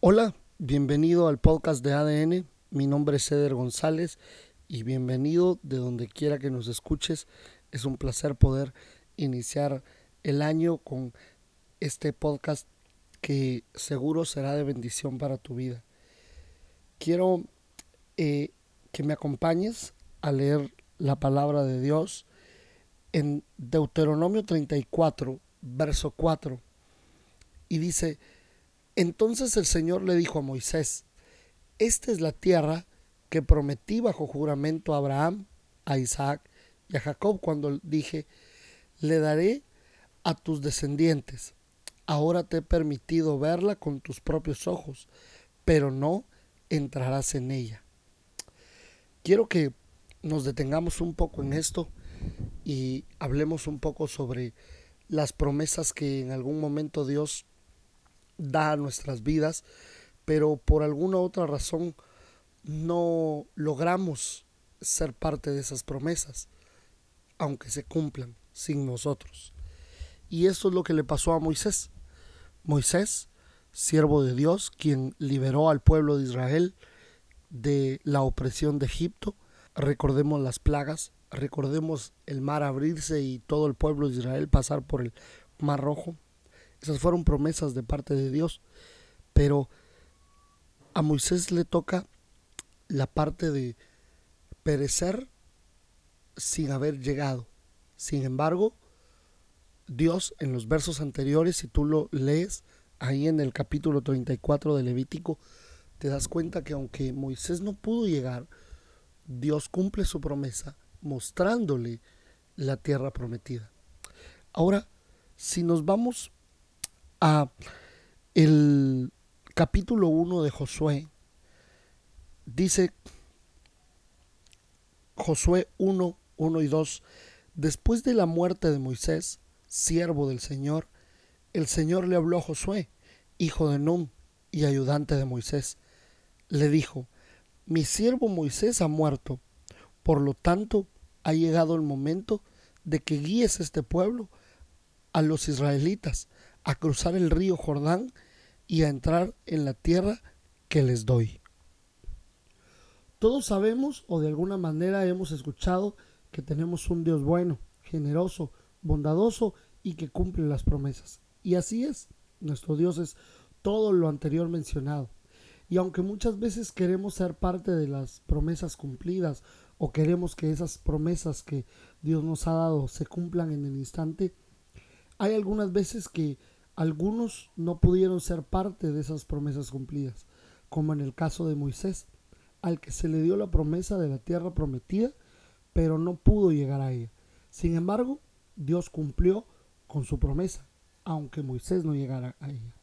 Hola, bienvenido al podcast de ADN. Mi nombre es Ceder González y bienvenido de donde quiera que nos escuches. Es un placer poder iniciar el año con este podcast que seguro será de bendición para tu vida. Quiero eh, que me acompañes a leer la palabra de Dios en Deuteronomio 34, verso 4. Y dice, entonces el Señor le dijo a Moisés, esta es la tierra que prometí bajo juramento a Abraham, a Isaac y a Jacob cuando dije, le daré a tus descendientes. Ahora te he permitido verla con tus propios ojos, pero no entrarás en ella. Quiero que nos detengamos un poco en esto y hablemos un poco sobre las promesas que en algún momento Dios da a nuestras vidas, pero por alguna otra razón no logramos ser parte de esas promesas, aunque se cumplan sin nosotros. Y esto es lo que le pasó a Moisés. Moisés, siervo de Dios, quien liberó al pueblo de Israel de la opresión de Egipto, recordemos las plagas, recordemos el mar abrirse y todo el pueblo de Israel pasar por el mar rojo, esas fueron promesas de parte de Dios. Pero a Moisés le toca la parte de perecer sin haber llegado. Sin embargo, Dios en los versos anteriores, si tú lo lees ahí en el capítulo 34 de Levítico, te das cuenta que aunque Moisés no pudo llegar, Dios cumple su promesa mostrándole la tierra prometida. Ahora, si nos vamos a el capítulo 1 de Josué, dice Josué 1, 1 y 2, después de la muerte de Moisés, siervo del Señor, el Señor le habló a Josué, hijo de Nun y ayudante de Moisés. Le dijo, mi siervo Moisés ha muerto, por lo tanto ha llegado el momento de que guíes este pueblo a los israelitas a cruzar el río Jordán y a entrar en la tierra que les doy. Todos sabemos o de alguna manera hemos escuchado que tenemos un Dios bueno, generoso, bondadoso y que cumple las promesas. Y así es, nuestro Dios es todo lo anterior mencionado. Y aunque muchas veces queremos ser parte de las promesas cumplidas o queremos que esas promesas que Dios nos ha dado se cumplan en el instante, hay algunas veces que algunos no pudieron ser parte de esas promesas cumplidas, como en el caso de Moisés, al que se le dio la promesa de la tierra prometida, pero no pudo llegar a ella. Sin embargo, Dios cumplió con su promesa, aunque Moisés no llegara a ella.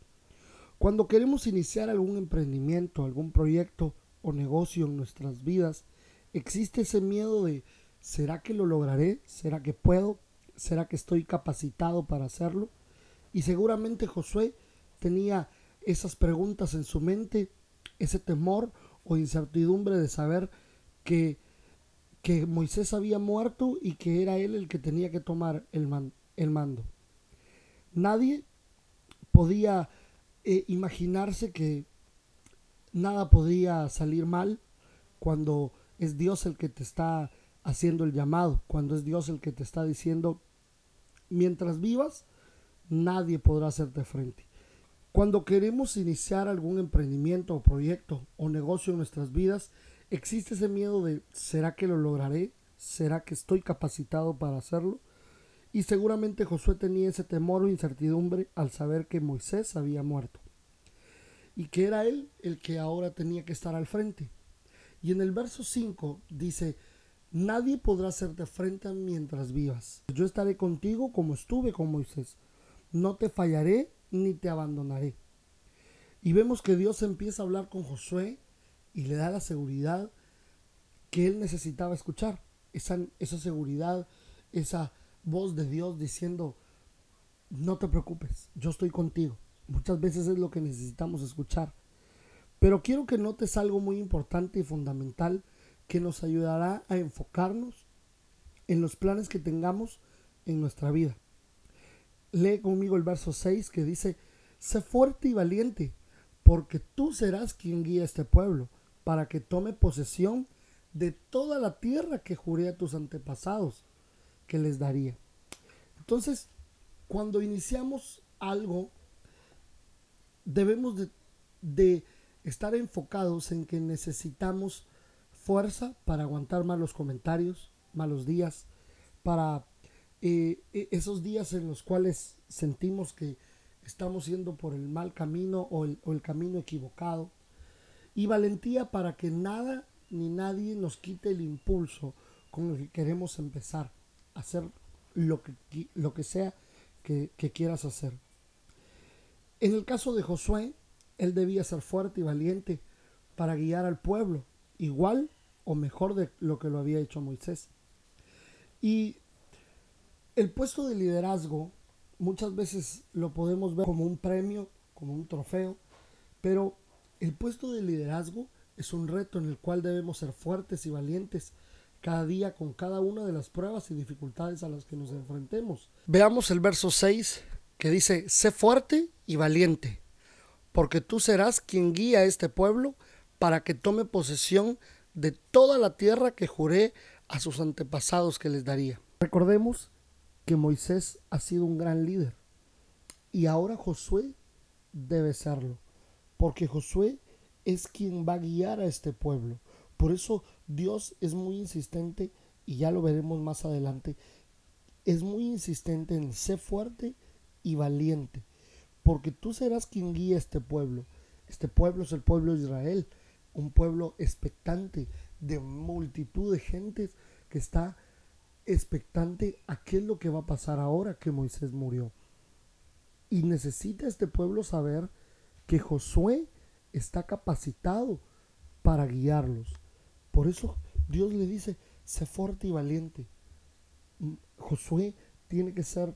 Cuando queremos iniciar algún emprendimiento, algún proyecto o negocio en nuestras vidas, existe ese miedo de ¿será que lo lograré? ¿Será que puedo? ¿Será que estoy capacitado para hacerlo? Y seguramente Josué tenía esas preguntas en su mente, ese temor o incertidumbre de saber que, que Moisés había muerto y que era él el que tenía que tomar el, el mando. Nadie podía eh, imaginarse que nada podía salir mal cuando es Dios el que te está haciendo el llamado, cuando es Dios el que te está diciendo, mientras vivas, nadie podrá hacerte frente. Cuando queremos iniciar algún emprendimiento o proyecto o negocio en nuestras vidas, existe ese miedo de ¿será que lo lograré? ¿Será que estoy capacitado para hacerlo? Y seguramente Josué tenía ese temor o incertidumbre al saber que Moisés había muerto y que era él el que ahora tenía que estar al frente. Y en el verso 5 dice, nadie podrá hacerte frente mientras vivas. Yo estaré contigo como estuve con Moisés no te fallaré ni te abandonaré. Y vemos que Dios empieza a hablar con Josué y le da la seguridad que él necesitaba escuchar. Esa, esa seguridad, esa voz de Dios diciendo, no te preocupes, yo estoy contigo. Muchas veces es lo que necesitamos escuchar. Pero quiero que notes algo muy importante y fundamental que nos ayudará a enfocarnos en los planes que tengamos en nuestra vida. Lee conmigo el verso 6 que dice, sé fuerte y valiente, porque tú serás quien guía a este pueblo, para que tome posesión de toda la tierra que juré a tus antepasados que les daría. Entonces, cuando iniciamos algo, debemos de, de estar enfocados en que necesitamos fuerza para aguantar malos comentarios, malos días, para eh, e, esos días en los cuales sentimos que estamos yendo por el mal camino o el, o el camino equivocado. Y valentía para que nada ni nadie nos quite el impulso con el que queremos empezar a hacer lo que, lo que sea que, que quieras hacer. En el caso de Josué, él debía ser fuerte y valiente para guiar al pueblo, igual o mejor de lo que lo había hecho Moisés. Y el puesto de liderazgo muchas veces lo podemos ver como un premio, como un trofeo, pero el puesto de liderazgo es un reto en el cual debemos ser fuertes y valientes cada día con cada una de las pruebas y dificultades a las que nos enfrentemos. Veamos el verso 6 que dice, sé fuerte y valiente, porque tú serás quien guía a este pueblo para que tome posesión de toda la tierra que juré a sus antepasados que les daría. Recordemos que Moisés ha sido un gran líder y ahora Josué debe serlo, porque Josué es quien va a guiar a este pueblo. Por eso Dios es muy insistente, y ya lo veremos más adelante, es muy insistente en ser fuerte y valiente, porque tú serás quien guía a este pueblo. Este pueblo es el pueblo de Israel, un pueblo expectante de multitud de gentes que está expectante a qué es lo que va a pasar ahora que Moisés murió. Y necesita este pueblo saber que Josué está capacitado para guiarlos. Por eso Dios le dice, sé fuerte y valiente. Josué tiene que ser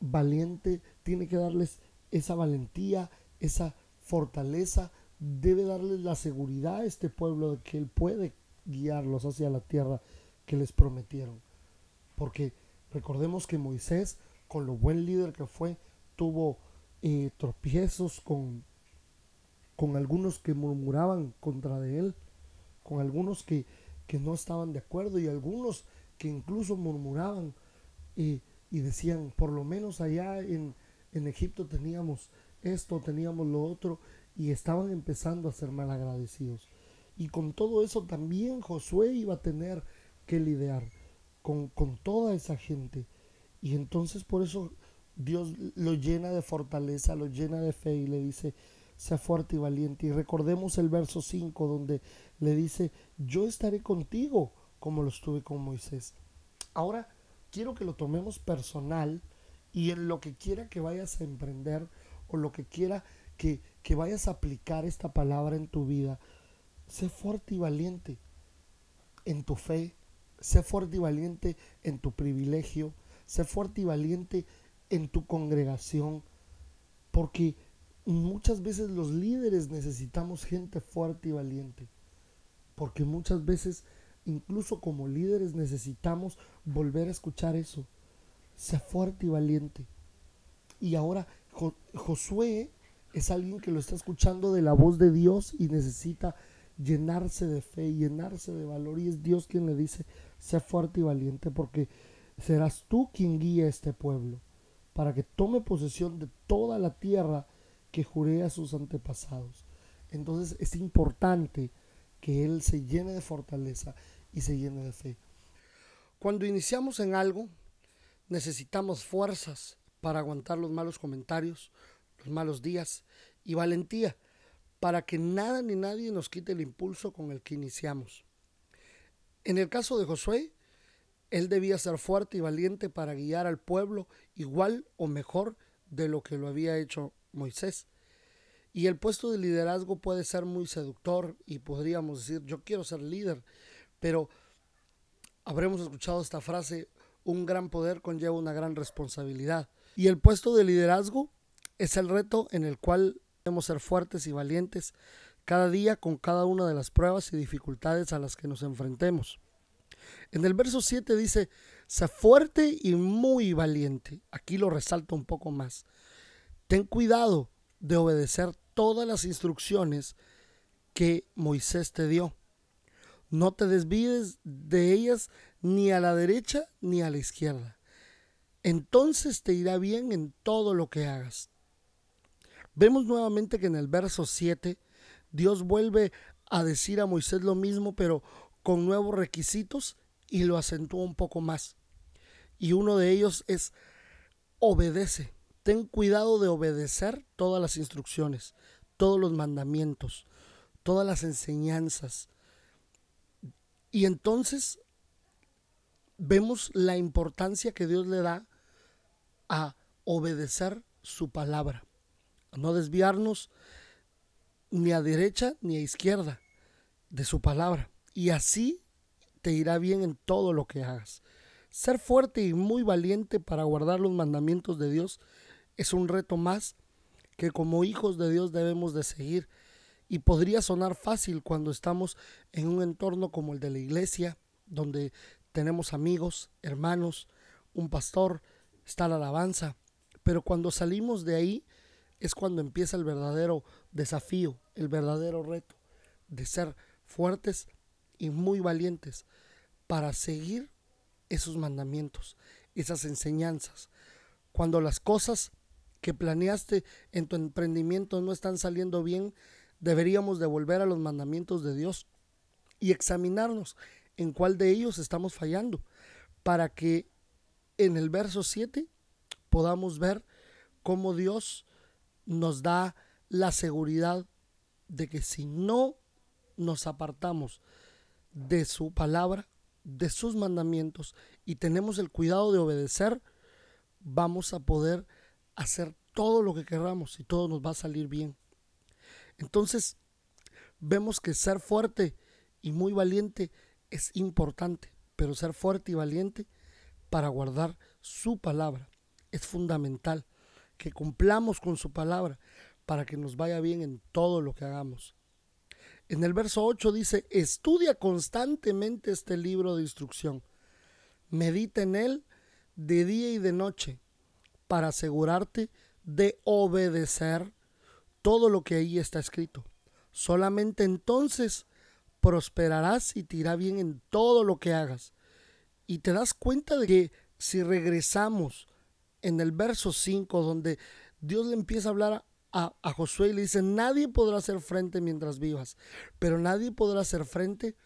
valiente, tiene que darles esa valentía, esa fortaleza, debe darles la seguridad a este pueblo de que Él puede guiarlos hacia la tierra que les prometieron. Porque recordemos que Moisés, con lo buen líder que fue, tuvo eh, tropiezos con con algunos que murmuraban contra de él, con algunos que, que no estaban de acuerdo y algunos que incluso murmuraban y, y decían, por lo menos allá en, en Egipto teníamos esto, teníamos lo otro, y estaban empezando a ser malagradecidos. Y con todo eso también Josué iba a tener que lidiar con, con toda esa gente. Y entonces por eso Dios lo llena de fortaleza, lo llena de fe y le dice, sea fuerte y valiente. Y recordemos el verso 5 donde le dice, yo estaré contigo como lo estuve con Moisés. Ahora quiero que lo tomemos personal y en lo que quiera que vayas a emprender o lo que quiera que, que vayas a aplicar esta palabra en tu vida, sé fuerte y valiente en tu fe, sé fuerte y valiente en tu privilegio, sé fuerte y valiente en tu congregación, porque muchas veces los líderes necesitamos gente fuerte y valiente, porque muchas veces, incluso como líderes, necesitamos volver a escuchar eso. Sea fuerte y valiente. Y ahora Josué es alguien que lo está escuchando de la voz de Dios y necesita llenarse de fe, llenarse de valor. Y es Dios quien le dice, sea fuerte y valiente, porque serás tú quien guíe a este pueblo, para que tome posesión de toda la tierra que juré a sus antepasados. Entonces es importante que Él se llene de fortaleza y se llene de fe. Cuando iniciamos en algo, necesitamos fuerzas para aguantar los malos comentarios, los malos días y valentía para que nada ni nadie nos quite el impulso con el que iniciamos. En el caso de Josué, él debía ser fuerte y valiente para guiar al pueblo igual o mejor de lo que lo había hecho Moisés. Y el puesto de liderazgo puede ser muy seductor y podríamos decir, yo quiero ser líder, pero habremos escuchado esta frase, un gran poder conlleva una gran responsabilidad. Y el puesto de liderazgo es el reto en el cual debemos ser fuertes y valientes cada día con cada una de las pruebas y dificultades a las que nos enfrentemos. En el verso 7 dice, sé fuerte y muy valiente. Aquí lo resalto un poco más. Ten cuidado de obedecer todas las instrucciones que Moisés te dio. No te desvíes de ellas ni a la derecha ni a la izquierda. Entonces te irá bien en todo lo que hagas. Vemos nuevamente que en el verso 7 Dios vuelve a decir a Moisés lo mismo, pero con nuevos requisitos y lo acentúa un poco más. Y uno de ellos es obedece. Ten cuidado de obedecer todas las instrucciones, todos los mandamientos, todas las enseñanzas. Y entonces vemos la importancia que Dios le da a obedecer su palabra, a no desviarnos ni a derecha ni a izquierda de su palabra. Y así te irá bien en todo lo que hagas. Ser fuerte y muy valiente para guardar los mandamientos de Dios es un reto más que como hijos de Dios debemos de seguir. Y podría sonar fácil cuando estamos en un entorno como el de la iglesia, donde tenemos amigos, hermanos, un pastor, está la alabanza. Pero cuando salimos de ahí es cuando empieza el verdadero desafío, el verdadero reto de ser fuertes y muy valientes para seguir esos mandamientos, esas enseñanzas. Cuando las cosas que planeaste en tu emprendimiento no están saliendo bien, deberíamos de volver a los mandamientos de Dios y examinarnos en cuál de ellos estamos fallando para que en el verso 7 podamos ver cómo Dios nos da la seguridad de que si no nos apartamos de su palabra, de sus mandamientos y tenemos el cuidado de obedecer, vamos a poder hacer todo lo que queramos y todo nos va a salir bien. Entonces, vemos que ser fuerte y muy valiente es importante, pero ser fuerte y valiente para guardar su palabra es fundamental, que cumplamos con su palabra para que nos vaya bien en todo lo que hagamos. En el verso 8 dice, estudia constantemente este libro de instrucción, medita en él de día y de noche, para asegurarte de obedecer todo lo que ahí está escrito. Solamente entonces prosperarás y te irá bien en todo lo que hagas. Y te das cuenta de que si regresamos en el verso 5, donde Dios le empieza a hablar a, a, Josué y le dice, nadie podrá hacer frente mientras vivas, pero nadie podrá hacer frente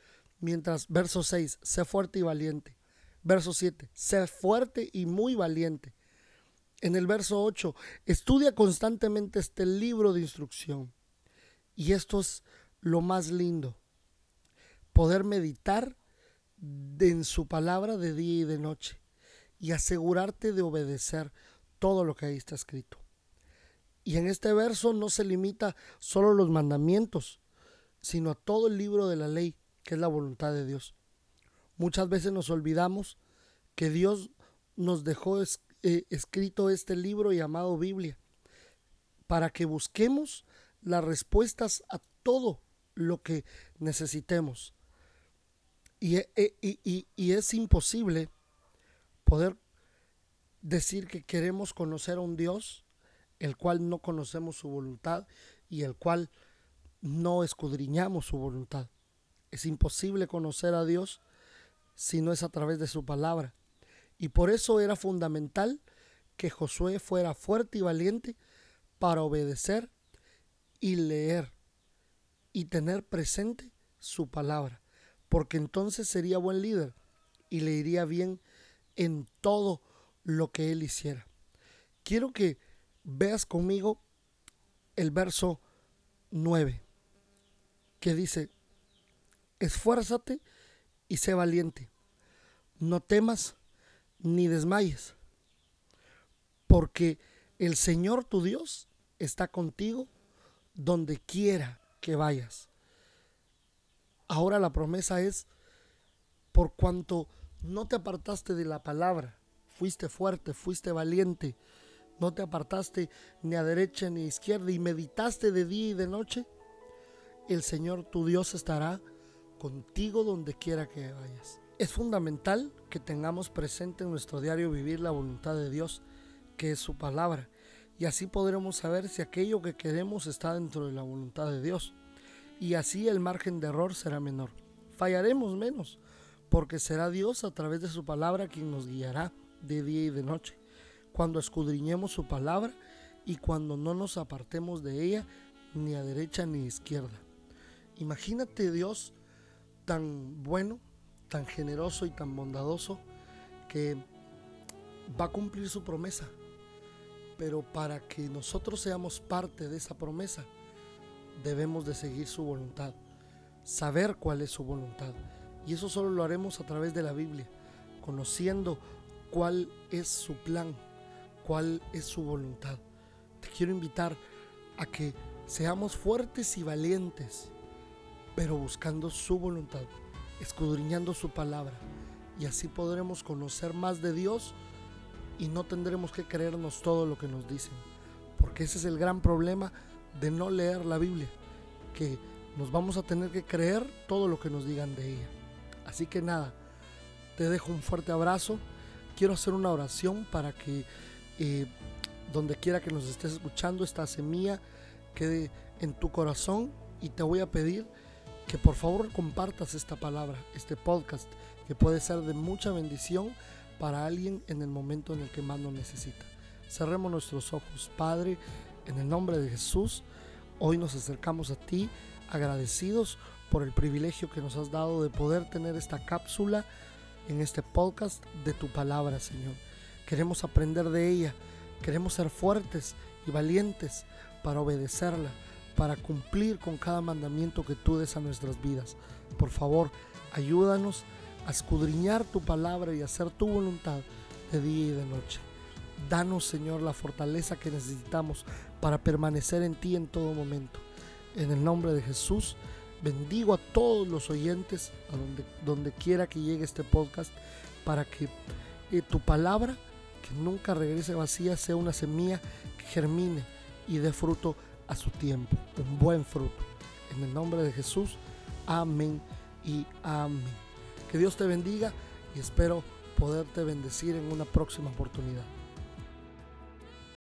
mientras, verso 6, sé fuerte y valiente. Verso 7, sé fuerte y muy valiente. En el verso 8, estudia constantemente este libro de instrucción. Y esto es lo más lindo, poder meditar en su palabra de día y de noche y asegurarte de obedecer todo lo que ahí está escrito. Y en este verso no se limita solo a los mandamientos, sino a todo el libro de la ley, que es la voluntad de Dios. Muchas veces nos olvidamos que Dios nos dejó eh, escrito este libro llamado Biblia, para que busquemos las respuestas a todo lo que necesitemos. Y, eh, y, y, es imposible poder decir que queremos conocer a un Dios el cual no conocemos su voluntad y el cual no escudriñamos su voluntad. Es imposible conocer a Dios si no es a través de su palabra. Y por eso era fundamental que Josué fuera fuerte y valiente para obedecer y leer y tener presente su palabra, porque entonces sería buen líder y le iría bien en todo lo que él hiciera. Quiero que veas conmigo el verso 9, que dice, esfuérzate y sé valiente, no temas ni desmayes, porque el Señor tu Dios está contigo donde quiera que vayas. Ahora la promesa es, por cuanto no te apartaste de la palabra, fuiste fuerte, fuiste valiente, no te apartaste ni a derecha ni a izquierda y meditaste de día y de noche, el Señor tu Dios estará contigo donde quiera que vayas. Es fundamental que tengamos presente en nuestro diario vivir la voluntad de Dios, que es su palabra, y así podremos saber si aquello que queremos está dentro de la voluntad de Dios. Y así el margen de error será menor. Fallaremos menos, porque será Dios a través de su palabra quien nos guiará de día y de noche. Cuando escudriñemos su palabra y cuando no nos apartemos de ella ni a derecha ni a izquierda. Imagínate Dios tan bueno, tan generoso y tan bondadoso que va a cumplir su promesa. Pero para que nosotros seamos parte de esa promesa, debemos de seguir su voluntad, saber cuál es su voluntad. Y eso solo lo haremos a través de la Biblia, conociendo cuál es su plan, cuál es su voluntad. Te quiero invitar a que seamos fuertes y valientes, pero buscando su voluntad, escudriñando su palabra. Y así podremos conocer más de Dios y no tendremos que creernos todo lo que nos dicen. Porque ese es el gran problema de no leer la Biblia, que nos vamos a tener que creer todo lo que nos digan de ella. Así que nada, te dejo un fuerte abrazo. Quiero hacer una oración para que eh, donde quiera que nos estés escuchando, esta semilla quede en tu corazón y te voy a pedir que por favor compartas esta palabra, este podcast, que puede ser de mucha bendición para alguien en el momento en el que más lo necesita. Cerremos nuestros ojos, Padre, en el nombre de Jesús. Hoy nos acercamos a ti agradecidos por el privilegio que nos has dado de poder tener esta cápsula en este podcast de tu palabra, Señor. Queremos aprender de ella, queremos ser fuertes y valientes para obedecerla, para cumplir con cada mandamiento que tú des a nuestras vidas. Por favor, ayúdanos a escudriñar tu palabra y hacer tu voluntad de día y de noche. Danos, Señor, la fortaleza que necesitamos para permanecer en ti en todo momento. En el nombre de Jesús, bendigo a todos los oyentes, a donde, quiera que llegue este podcast, para que eh, tu palabra, que nunca regrese vacía, sea una semilla que germine y dé fruto a su tiempo, un buen fruto. En el nombre de Jesús, amén y amén. Que Dios te bendiga y espero poderte bendecir en una próxima oportunidad.